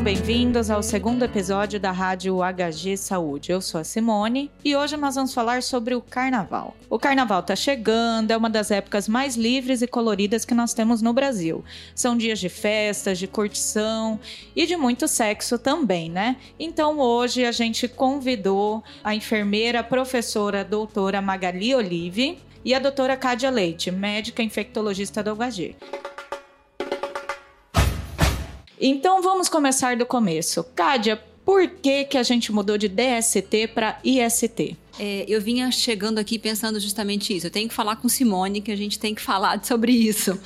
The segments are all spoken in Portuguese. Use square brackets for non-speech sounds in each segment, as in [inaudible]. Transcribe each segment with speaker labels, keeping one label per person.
Speaker 1: sejam bem-vindos ao segundo episódio da Rádio HG Saúde. Eu sou a Simone e hoje nós vamos falar sobre o carnaval. O carnaval está chegando, é uma das épocas mais livres e coloridas que nós temos no Brasil. São dias de festas, de curtição e de muito sexo também, né? Então hoje a gente convidou a enfermeira, professora, doutora Magali Olive e a doutora Cádia Leite, médica infectologista do HG. Então vamos começar do começo. Cádia, por que, que a gente mudou de DST para IST?
Speaker 2: É, eu vinha chegando aqui pensando justamente isso. Eu tenho que falar com Simone, que a gente tem que falar [laughs] sobre isso.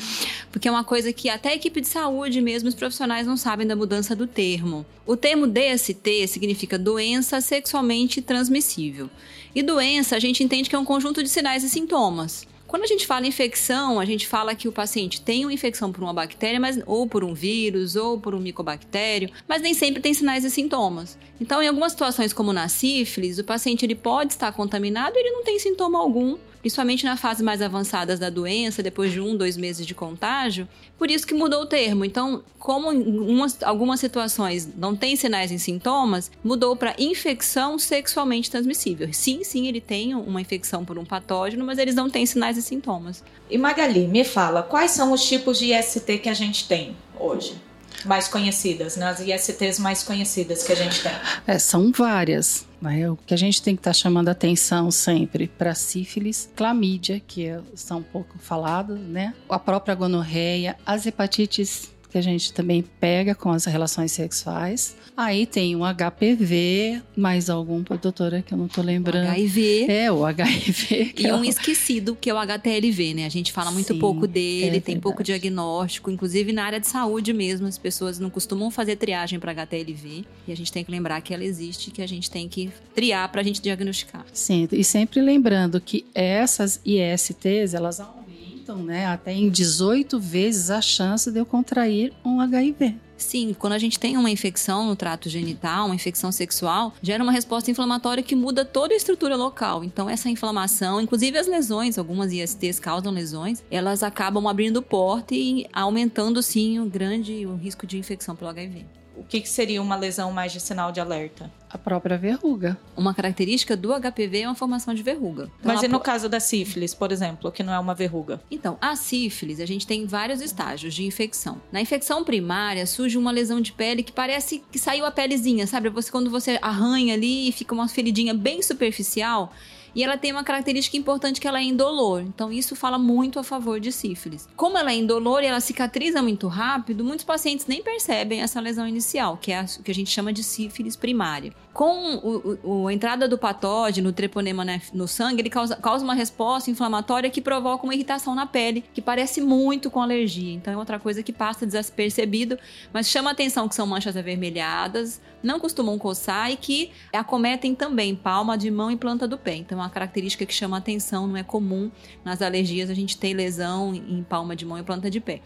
Speaker 2: Porque é uma coisa que até a equipe de saúde mesmo, os profissionais não sabem da mudança do termo. O termo DST significa doença sexualmente transmissível. E doença a gente entende que é um conjunto de sinais e sintomas. Quando a gente fala infecção, a gente fala que o paciente tem uma infecção por uma bactéria, mas, ou por um vírus, ou por um micobactério, mas nem sempre tem sinais e sintomas. Então, em algumas situações, como na sífilis, o paciente ele pode estar contaminado e ele não tem sintoma algum principalmente na fase mais avançada da doença, depois de um, dois meses de contágio. Por isso que mudou o termo. Então, como em umas, algumas situações não tem sinais e sintomas, mudou para infecção sexualmente transmissível. Sim, sim, ele tem uma infecção por um patógeno, mas eles não têm sinais e sintomas.
Speaker 1: E Magali, me fala, quais são os tipos de IST que a gente tem hoje? Mais conhecidas, nas né? ISTs mais conhecidas que a gente tem?
Speaker 3: É, são várias. Né? O que a gente tem que estar tá chamando atenção sempre para sífilis, clamídia, que é, são pouco faladas, né? A própria gonorreia, as hepatites que a gente também pega com as relações sexuais. Aí tem o HPV, mais algum, doutora, que eu não tô lembrando.
Speaker 2: O HIV.
Speaker 3: É, o HIV.
Speaker 2: E é um esquecido, que é o HTLV, né? A gente fala muito Sim, pouco dele, é tem pouco diagnóstico. Inclusive na área de saúde mesmo, as pessoas não costumam fazer triagem para HTLV. E a gente tem que lembrar que ela existe, que a gente tem que triar para a gente diagnosticar.
Speaker 3: Sim, e sempre lembrando que essas ISTs, elas aumentam, né, até em 18 vezes a chance de eu contrair um HIV.
Speaker 2: Sim, quando a gente tem uma infecção no trato genital, uma infecção sexual, gera uma resposta inflamatória que muda toda a estrutura local. Então, essa inflamação, inclusive as lesões, algumas ISTs causam lesões, elas acabam abrindo porta e aumentando, sim, o grande o risco de infecção pelo HIV
Speaker 1: o que, que, seria uma lesão mais de sinal de alerta?
Speaker 3: A própria verruga.
Speaker 2: Uma característica do HPV é uma formação de verruga.
Speaker 1: Então, Mas e no caso da sífilis, por exemplo, que não é uma verruga?
Speaker 2: Então, a sífilis, a gente tem vários estágios de infecção. Na infecção primária, surge uma lesão de pele que parece que saiu a pelezinha, sabe? Você, quando você arranha ali e fica uma feridinha bem superficial, e ela tem uma característica importante que ela é indolor. Então isso fala muito a favor de sífilis. Como ela é indolor e ela cicatriza muito rápido, muitos pacientes nem percebem essa lesão inicial, que é o que a gente chama de sífilis primária. Com o, o, a entrada do patógeno, o treponema né, no sangue, ele causa, causa uma resposta inflamatória que provoca uma irritação na pele, que parece muito com alergia. Então é outra coisa que passa despercebido, mas chama atenção que são manchas avermelhadas, não costumam coçar e que acometem também palma de mão e planta do pé. Então é uma característica que chama atenção, não é comum nas alergias a gente ter lesão em palma de mão e planta de pé.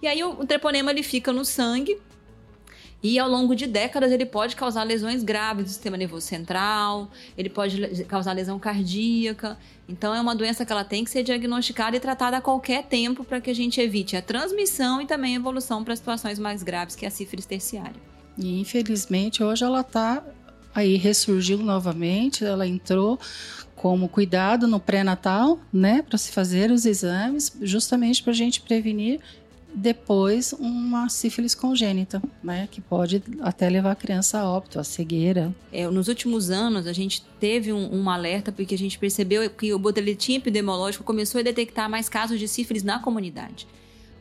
Speaker 2: E aí o, treponema ele fica no sangue e ao longo de décadas ele pode causar lesões graves do sistema nervoso central, ele pode causar lesão cardíaca. Então é uma doença que ela tem que ser diagnosticada e tratada a qualquer tempo para que a gente evite a transmissão e também a evolução para situações mais graves, que é a sífilis terciária.
Speaker 3: E infelizmente hoje ela está aí ressurgiu novamente, ela entrou como cuidado no pré-natal, né, para se fazer os exames, justamente para a gente prevenir depois uma sífilis congênita, né, que pode até levar a criança a óbito, a cegueira.
Speaker 2: É, nos últimos anos a gente teve um, um, alerta porque a gente percebeu que o boletim epidemiológico começou a detectar mais casos de sífilis na comunidade.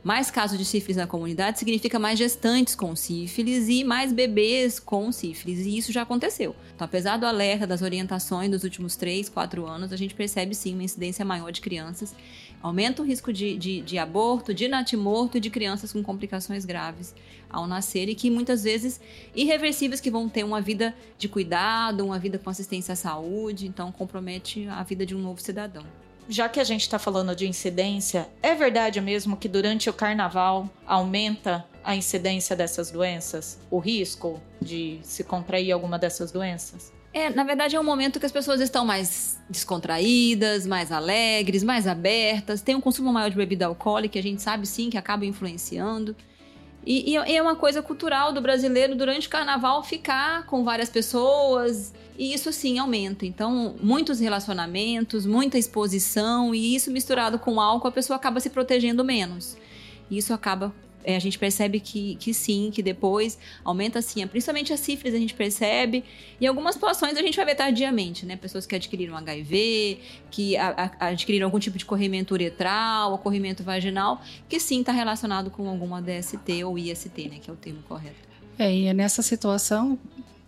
Speaker 2: Mais casos de sífilis na comunidade significa mais gestantes com sífilis e mais bebês com sífilis, e isso já aconteceu. Então, apesar do alerta, das orientações dos últimos 3, 4 anos, a gente percebe sim uma incidência maior de crianças. Aumenta o risco de, de, de aborto, de natimorto e de crianças com complicações graves ao nascer e que muitas vezes irreversíveis que vão ter uma vida de cuidado, uma vida com assistência à saúde, então compromete a vida de um novo cidadão
Speaker 1: já que a gente está falando de incidência, é verdade mesmo que durante o carnaval aumenta a incidência dessas doenças? O risco de se contrair alguma dessas doenças?
Speaker 2: É, na verdade é um momento que as pessoas estão mais descontraídas, mais alegres, mais abertas, tem um consumo maior de bebida alcoólica, a gente sabe sim que acaba influenciando. E, e, é uma coisa cultural do brasileiro durante o carnaval ficar com várias pessoas. E isso assim aumenta. Então, muitos relacionamentos, muita exposição, e isso misturado com álcool, a pessoa acaba se protegendo menos. E isso acaba a gente percebe que, que sim, que depois aumenta assim, principalmente a sífilis a gente percebe, e algumas situações a gente vai ver tardiamente, né? Pessoas que adquiriram HIV, que a, a, adquiriram algum tipo de corrimento uretral, ou corrimento vaginal, que sim está relacionado com alguma DST ou IST, né? Que é o termo correto.
Speaker 3: É, e é nessa situação,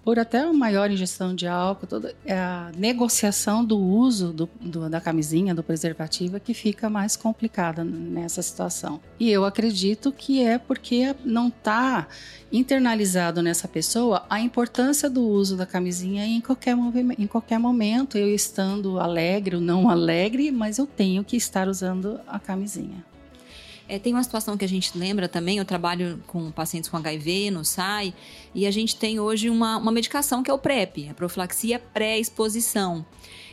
Speaker 3: por até uma maior ingestão de álcool, toda é a negociação do uso do, do, da camisinha, do preservativo, é que fica mais complicada nessa situação. E eu acredito que é porque não está internalizado nessa pessoa a importância do uso da camisinha em qualquer, em qualquer momento, eu estando alegre ou não alegre, mas eu tenho que estar usando a camisinha.
Speaker 2: É, tem uma situação que a gente lembra também, eu trabalho com pacientes com HIV no SAI, e a gente tem hoje uma, uma medicação que é o PrEP, a profilaxia pré-exposição.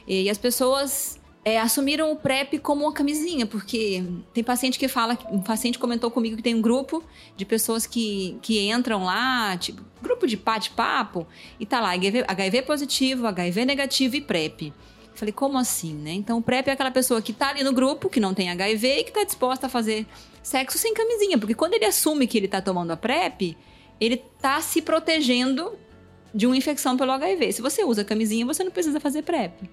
Speaker 2: E, e as pessoas é, assumiram o PrEP como uma camisinha, porque tem paciente que fala, um paciente comentou comigo que tem um grupo de pessoas que, que entram lá, tipo, grupo de bate-papo, e tá lá HIV, HIV positivo, HIV negativo e PrEP. Falei, como assim, né? Então, o PrEP é aquela pessoa que tá ali no grupo, que não tem HIV e que tá disposta a fazer sexo sem camisinha. Porque quando ele assume que ele tá tomando a PrEP, ele tá se protegendo de uma infecção pelo HIV. Se você usa camisinha, você não precisa fazer PrEP.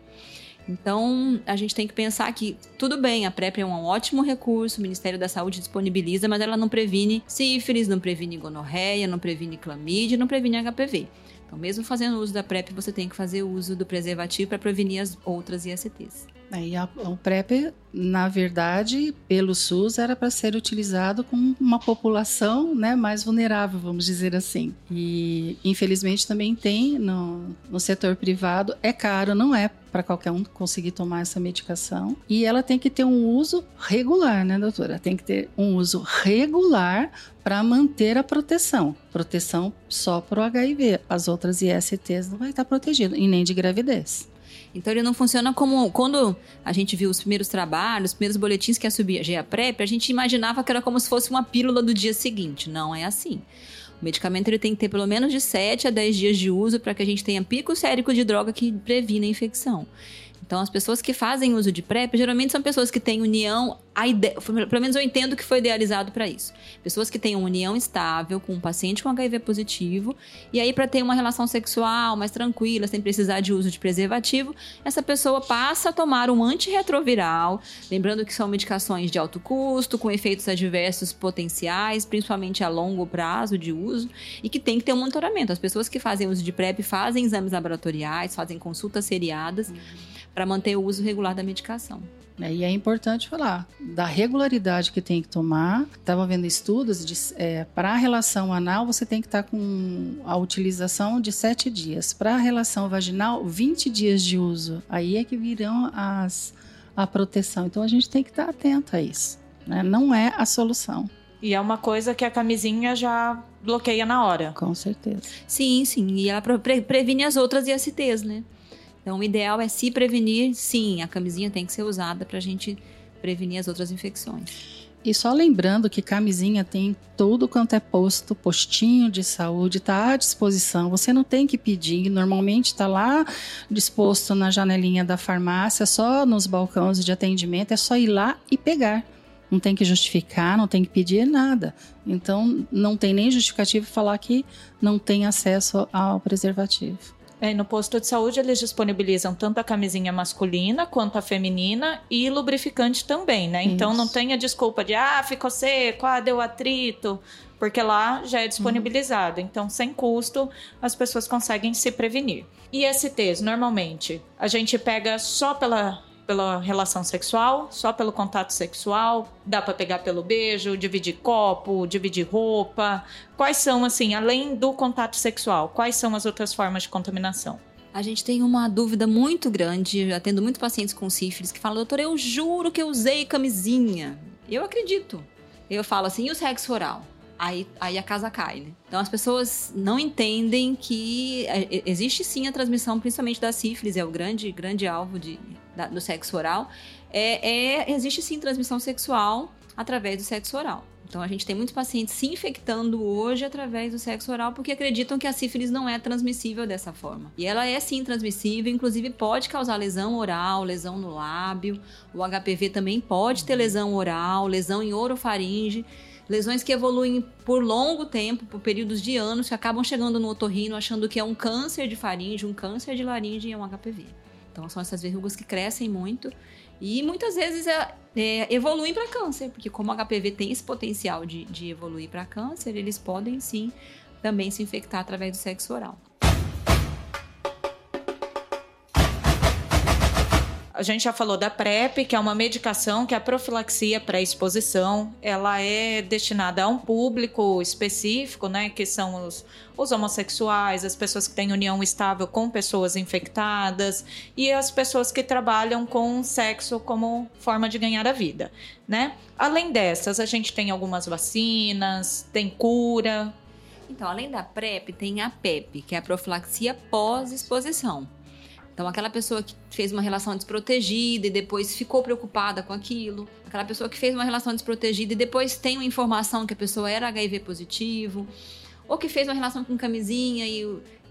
Speaker 2: Então, a gente tem que pensar que, tudo bem, a PrEP é um ótimo recurso, o Ministério da Saúde disponibiliza, mas ela não previne sífilis, não previne gonorreia, não previne clamídia, não previne HPV. Então, mesmo fazendo uso da PrEP, você tem que fazer uso do preservativo para prevenir as outras ISTs.
Speaker 3: É, a, o PrEP, na verdade, pelo SUS, era para ser utilizado com uma população né, mais vulnerável, vamos dizer assim. E, infelizmente, também tem no, no setor privado. É caro, não é para qualquer um conseguir tomar essa medicação. E ela tem que ter um uso regular, né, doutora? Tem que ter um uso regular para manter a proteção. Proteção só para o HIV. As outras ISTs não vai estar protegido, e nem de gravidez.
Speaker 2: Então ele não funciona como quando a gente viu os primeiros trabalhos, os primeiros boletins que ia subir a PrEP, a gente imaginava que era como se fosse uma pílula do dia seguinte. Não é assim. O medicamento ele tem que ter pelo menos de 7 a 10 dias de uso para que a gente tenha pico sérico de droga que previna a infecção. Então, as pessoas que fazem uso de PrEP geralmente são pessoas que têm união, ide... pelo menos eu entendo que foi idealizado para isso. Pessoas que têm uma união estável com um paciente com HIV positivo, e aí, para ter uma relação sexual mais tranquila, sem precisar de uso de preservativo, essa pessoa passa a tomar um antirretroviral, lembrando que são medicações de alto custo, com efeitos adversos potenciais, principalmente a longo prazo de uso, e que tem que ter um monitoramento. As pessoas que fazem uso de PrEP fazem exames laboratoriais, fazem consultas seriadas. Uhum para manter o uso regular da medicação.
Speaker 3: É, e é importante falar da regularidade que tem que tomar. Estava vendo estudos de é, para a relação anal você tem que estar tá com a utilização de 7 dias. Para a relação vaginal, 20 dias de uso. Aí é que virão as, a proteção. Então a gente tem que estar tá atento a isso. Né? Não é a solução.
Speaker 1: E é uma coisa que a camisinha já bloqueia na hora.
Speaker 3: Com certeza.
Speaker 2: Sim, sim. E ela pre previne as outras ISTs, né? Então, o ideal é se prevenir, sim, a camisinha tem que ser usada para a gente prevenir as outras infecções.
Speaker 3: E só lembrando que camisinha tem tudo quanto é posto, postinho de saúde, está à disposição. Você não tem que pedir, normalmente está lá disposto na janelinha da farmácia, só nos balcões de atendimento, é só ir lá e pegar. Não tem que justificar, não tem que pedir nada. Então, não tem nem justificativo falar que não tem acesso ao preservativo.
Speaker 1: É, no posto de saúde eles disponibilizam tanto a camisinha masculina quanto a feminina e lubrificante também, né? Então Isso. não tenha desculpa de ah, ficou seco, ah, deu atrito, porque lá já é disponibilizado. Uhum. Então, sem custo, as pessoas conseguem se prevenir. E STs, normalmente, a gente pega só pela pela relação sexual, só pelo contato sexual, dá para pegar pelo beijo, dividir copo, dividir roupa. Quais são assim, além do contato sexual, quais são as outras formas de contaminação?
Speaker 2: A gente tem uma dúvida muito grande, atendo muito pacientes com sífilis que falam, doutor, eu juro que eu usei camisinha. Eu acredito. Eu falo assim, e o sexo oral? aí, aí a casa cai, né? Então as pessoas não entendem que é, existe sim a transmissão, principalmente da sífilis, é o grande, grande alvo de, da, do sexo oral. É, é, existe sim transmissão sexual através do sexo oral. Então a gente tem muitos pacientes se infectando hoje através do sexo oral porque acreditam que a sífilis não é transmissível dessa forma. E ela é sim transmissível, inclusive pode causar lesão oral, lesão no lábio. O HPV também pode ter lesão oral, lesão em orofaringe. Lesões que evoluem por longo tempo, por períodos de anos, que acabam chegando no otorrino achando que é um câncer de faringe, um câncer de laringe e é um HPV. Então são essas verrugas que crescem muito e muitas vezes é, é, evoluem para câncer, porque como o HPV tem esse potencial de, de evoluir para câncer, eles podem sim também se infectar através do sexo oral.
Speaker 1: A gente já falou da PrEP, que é uma medicação que é a profilaxia pré-exposição. Ela é destinada a um público específico, né? Que são os, os homossexuais, as pessoas que têm união estável com pessoas infectadas e as pessoas que trabalham com sexo como forma de ganhar a vida, né? Além dessas, a gente tem algumas vacinas, tem cura.
Speaker 2: Então, além da PrEP, tem a PEP, que é a profilaxia pós-exposição. Então, aquela pessoa que fez uma relação desprotegida e depois ficou preocupada com aquilo, aquela pessoa que fez uma relação desprotegida e depois tem uma informação que a pessoa era HIV positivo, ou que fez uma relação com camisinha e,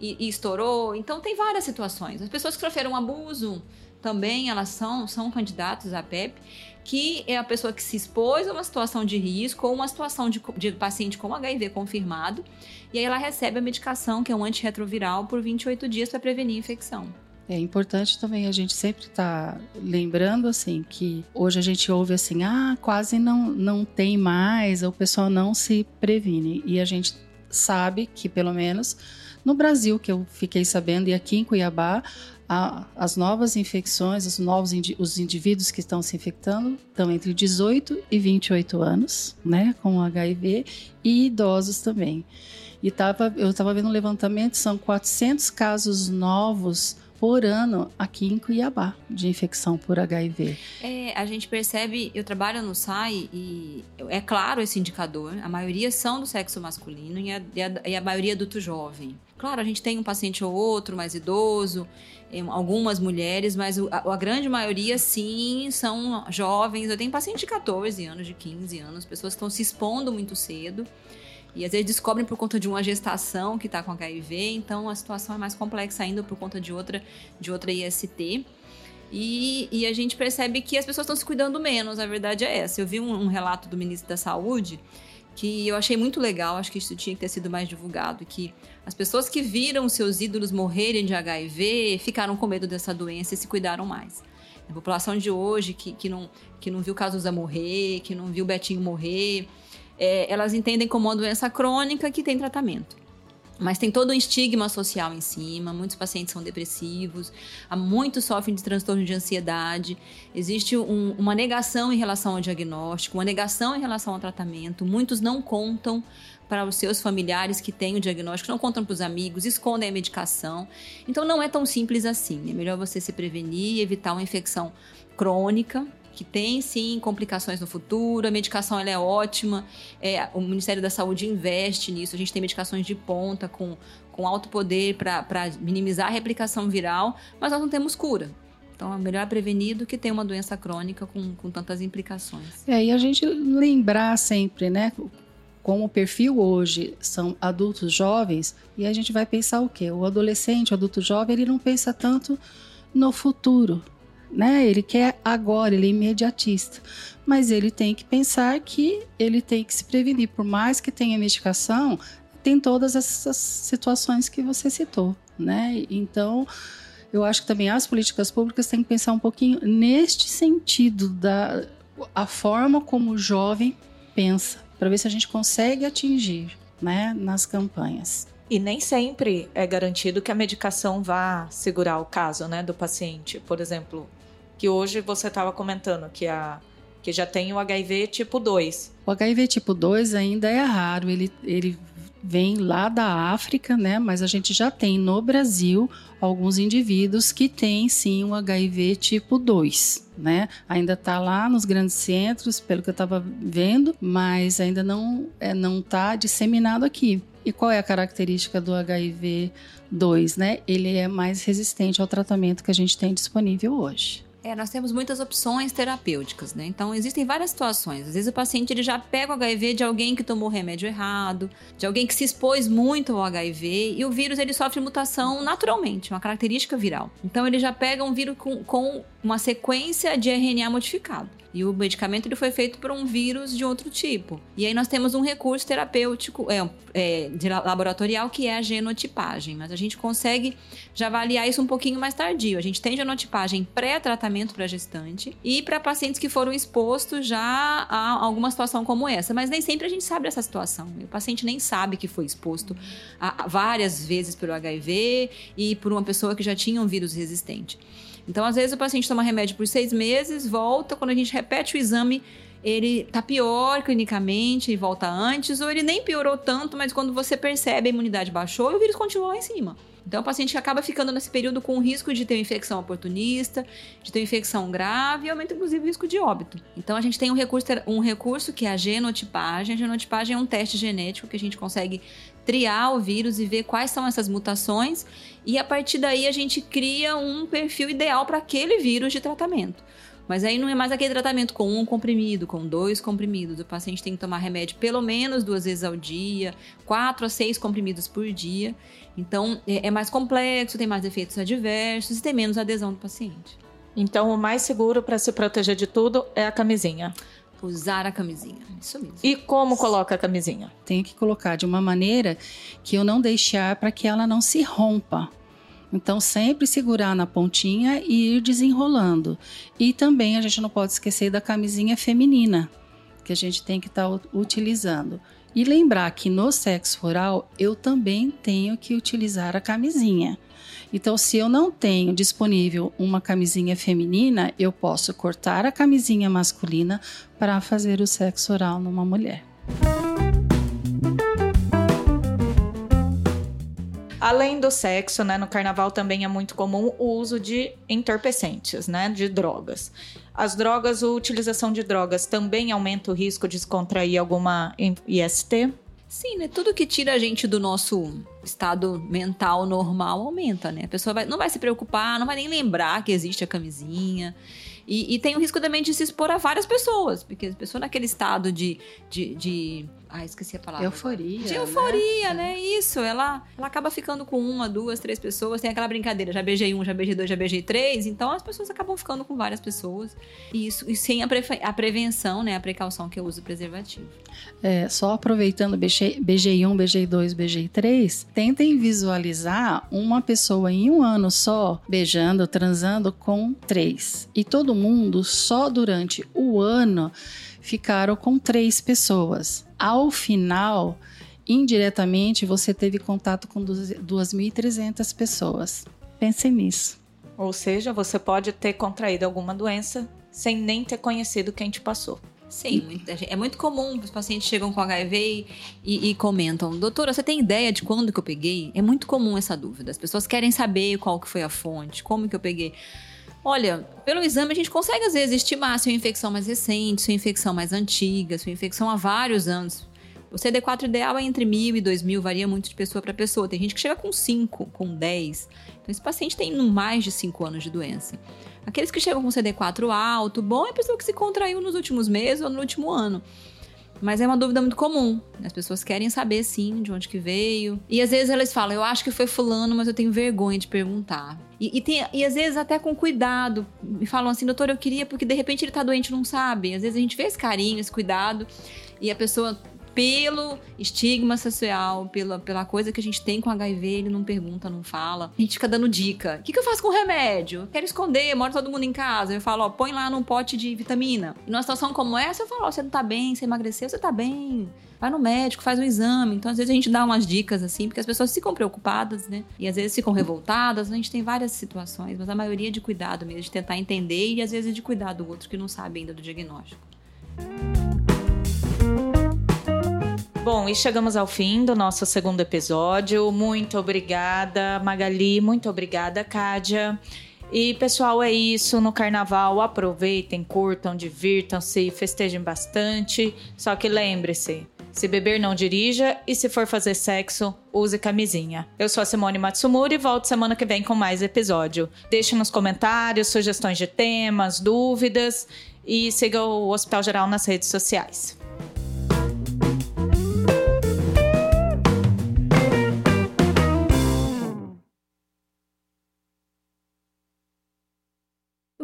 Speaker 2: e, e estourou. Então, tem várias situações. As pessoas que sofreram abuso também, elas são, são candidatos à PEP, que é a pessoa que se expôs a uma situação de risco ou uma situação de, de paciente com HIV confirmado, e aí ela recebe a medicação, que é um antirretroviral, por 28 dias para prevenir a infecção.
Speaker 3: É importante também a gente sempre estar tá lembrando assim que hoje a gente ouve assim, ah, quase não, não tem mais, o pessoal não se previne. E a gente sabe que pelo menos no Brasil, que eu fiquei sabendo, e aqui em Cuiabá, a, as novas infecções, os novos indi os indivíduos que estão se infectando estão entre 18 e 28 anos, né, com HIV, e idosos também. E tava, eu estava vendo um levantamento, são 400 casos novos por ano aqui em Cuiabá de infecção por HIV.
Speaker 2: É, a gente percebe, eu trabalho no SAI e é claro esse indicador, a maioria são do sexo masculino e a, e a, e a maioria adulto jovem. Claro, a gente tem um paciente ou outro mais idoso, algumas mulheres, mas a, a, grande maioria, sim, são jovens. Eu tenho paciente de 14 anos, de 15 anos, pessoas que estão se expondo muito cedo. E às vezes descobrem por conta de uma gestação que está com HIV, então a situação é mais complexa ainda por conta de outra, de outra IST. E, e a gente percebe que as pessoas estão se cuidando menos, a verdade é essa. Eu vi um, um relato do ministro da Saúde que eu achei muito legal, acho que isso tinha que ter sido mais divulgado, que as pessoas que viram seus ídolos morrerem de HIV ficaram com medo dessa doença e se cuidaram mais. A população de hoje que, que, não, que não viu Cazuza morrer, que não viu Betinho morrer, é, elas entendem como uma doença crônica que tem tratamento. Mas tem todo um estigma social em cima, muitos pacientes são depressivos, muitos sofrem de transtorno de ansiedade, existe um, uma negação em relação ao diagnóstico, uma negação em relação ao tratamento, muitos não contam para os seus familiares que têm o diagnóstico, não contam para os amigos, escondem a medicação. Então não é tão simples assim. É melhor você se prevenir, evitar uma infecção crônica, que tem sim complicações no futuro, a medicação ela é ótima, é, o Ministério da Saúde investe nisso, a gente tem medicações de ponta com, com alto poder para minimizar a replicação viral, mas nós não temos cura. Então é melhor prevenir do que ter uma doença crônica com, com tantas implicações.
Speaker 3: É, e a gente lembrar sempre, né? Como o perfil hoje são adultos jovens, e a gente vai pensar o quê? O adolescente, o adulto jovem, ele não pensa tanto no futuro, né? Ele quer agora, ele é imediatista. Mas ele tem que pensar que ele tem que se prevenir. Por mais que tenha medicação, tem todas essas situações que você citou, né? Então, eu acho que também as políticas públicas têm que pensar um pouquinho neste sentido da a forma como o jovem pensa, para ver se a gente consegue atingir, né, nas campanhas.
Speaker 1: E nem sempre é garantido que a medicação vá segurar o caso, né, do paciente. Por exemplo, que hoje você estava comentando que a que já tem o HIV tipo 2.
Speaker 3: O HIV tipo 2 ainda é raro, ele, ele vem lá da África, né? Mas a gente já tem no Brasil alguns indivíduos que têm sim o HIV tipo 2, né? Ainda está lá nos grandes centros, pelo que eu estava vendo, mas ainda não é, não está disseminado aqui. E qual é a característica do HIV 2, né? Ele é mais resistente ao tratamento que a gente tem disponível hoje.
Speaker 2: É, nós temos muitas opções terapêuticas, né? Então, existem várias situações. Às vezes o paciente ele já pega o HIV de alguém que tomou remédio errado, de alguém que se expôs muito ao HIV, e o vírus ele sofre mutação naturalmente, uma característica viral. Então, ele já pega um vírus com, com uma sequência de RNA modificado. E o medicamento ele foi feito por um vírus de outro tipo. E aí nós temos um recurso terapêutico, é, é, de laboratorial, que é a genotipagem. Mas a gente consegue já avaliar isso um pouquinho mais tardio. A gente tem genotipagem pré-tratamento para gestante e para pacientes que foram expostos já a alguma situação como essa. Mas nem sempre a gente sabe essa situação. O paciente nem sabe que foi exposto a, várias vezes pelo HIV e por uma pessoa que já tinha um vírus resistente. Então, às vezes, o paciente toma remédio por seis meses, volta, quando a gente repete o exame, ele tá pior clinicamente e volta antes, ou ele nem piorou tanto, mas quando você percebe a imunidade baixou o vírus continua lá em cima. Então, o paciente acaba ficando nesse período com risco de ter infecção oportunista, de ter infecção grave e aumenta, inclusive, o risco de óbito. Então, a gente tem um recurso, um recurso que é a genotipagem. A genotipagem é um teste genético que a gente consegue triar o vírus e ver quais são essas mutações. E a partir daí, a gente cria um perfil ideal para aquele vírus de tratamento. Mas aí não é mais aquele tratamento com um comprimido, com dois comprimidos. O paciente tem que tomar remédio pelo menos duas vezes ao dia, quatro a seis comprimidos por dia. Então é, é mais complexo, tem mais efeitos adversos e tem menos adesão do paciente.
Speaker 1: Então o mais seguro para se proteger de tudo é a camisinha.
Speaker 2: Usar a camisinha, isso mesmo.
Speaker 1: E como coloca a camisinha?
Speaker 3: Tem que colocar de uma maneira que eu não deixar para que ela não se rompa. Então, sempre segurar na pontinha e ir desenrolando. E também a gente não pode esquecer da camisinha feminina, que a gente tem que estar tá utilizando. E lembrar que no sexo oral eu também tenho que utilizar a camisinha. Então, se eu não tenho disponível uma camisinha feminina, eu posso cortar a camisinha masculina para fazer o sexo oral numa mulher.
Speaker 1: Além do sexo, né, no carnaval também é muito comum o uso de entorpecentes, né, de drogas. As drogas, a utilização de drogas também aumenta o risco de contrair alguma IST?
Speaker 2: Sim, né? Tudo que tira a gente do nosso estado mental normal aumenta, né? A pessoa vai, não vai se preocupar, não vai nem lembrar que existe a camisinha. E, e, tem o risco também de se expor a várias pessoas, porque a pessoa naquele estado de, de, de ah, esqueci a palavra.
Speaker 3: Euforia.
Speaker 2: De euforia, né? né? Isso. Ela, ela acaba ficando com uma, duas, três pessoas. Tem aquela brincadeira. Já beijei um, já beijei dois, já beijei três. Então as pessoas acabam ficando com várias pessoas. E isso e sem a, pre, a prevenção, né? A precaução que eu uso preservativo.
Speaker 3: É, só aproveitando, beijei, beijei um, beijei dois, beijei três. Tentem visualizar uma pessoa em um ano só beijando, transando com três. E todo mundo só durante o ano ficaram com três pessoas. Ao final, indiretamente, você teve contato com 2.300 pessoas. Pensem nisso.
Speaker 1: Ou seja, você pode ter contraído alguma doença sem nem ter conhecido quem te passou.
Speaker 2: Sim, é muito comum os pacientes chegam com HIV e, e, comentam, doutora, você tem ideia de quando que eu peguei? É muito comum essa dúvida. As pessoas querem saber qual que foi a fonte, como que eu peguei. Olha, pelo exame a gente consegue às vezes estimar se é uma infecção mais recente, se é uma infecção mais antiga, se é uma infecção há vários anos. O CD4 ideal é entre mil e dois mil, varia muito de pessoa para pessoa. Tem gente que chega com 5, com 10. Então, esse paciente tem mais de 5 anos de doença. Aqueles que chegam com CD4 alto, bom é a pessoa que se contraiu nos últimos meses ou no último ano. Mas é uma dúvida muito comum. As pessoas querem saber, sim, de onde que veio. E às vezes elas falam, eu acho que foi fulano, mas eu tenho vergonha de perguntar. E, e, tem, e às vezes até com cuidado. Me falam assim, doutor, eu queria porque de repente ele tá doente não sabe. Às vezes a gente vê esse carinho, esse cuidado. E a pessoa pelo estigma social, pela, pela coisa que a gente tem com HIV, ele não pergunta, não fala. A gente fica dando dica. O que, que eu faço com o remédio? quero esconder, mora todo mundo em casa. Eu falo, ó, põe lá num pote de vitamina. E numa situação como essa, eu falo, ó, você não tá bem, você emagreceu, você tá bem. Vai no médico, faz um exame. Então, às vezes, a gente dá umas dicas assim, porque as pessoas ficam preocupadas, né? E às vezes ficam revoltadas. A gente tem várias situações, mas a maioria é de cuidado mesmo, de tentar entender e às vezes de cuidar do outro que não sabe ainda do diagnóstico.
Speaker 1: Bom, e chegamos ao fim do nosso segundo episódio. Muito obrigada, Magali. Muito obrigada, Kádia. E pessoal, é isso. No carnaval, aproveitem, curtam, divirtam-se, festejem bastante. Só que lembre-se, Se beber, não dirija e se for fazer sexo, use camisinha. Eu sou a Simone Matsumura e volto semana que vem com mais episódio. Deixe nos comentários sugestões de temas, dúvidas e siga o Hospital Geral nas redes sociais.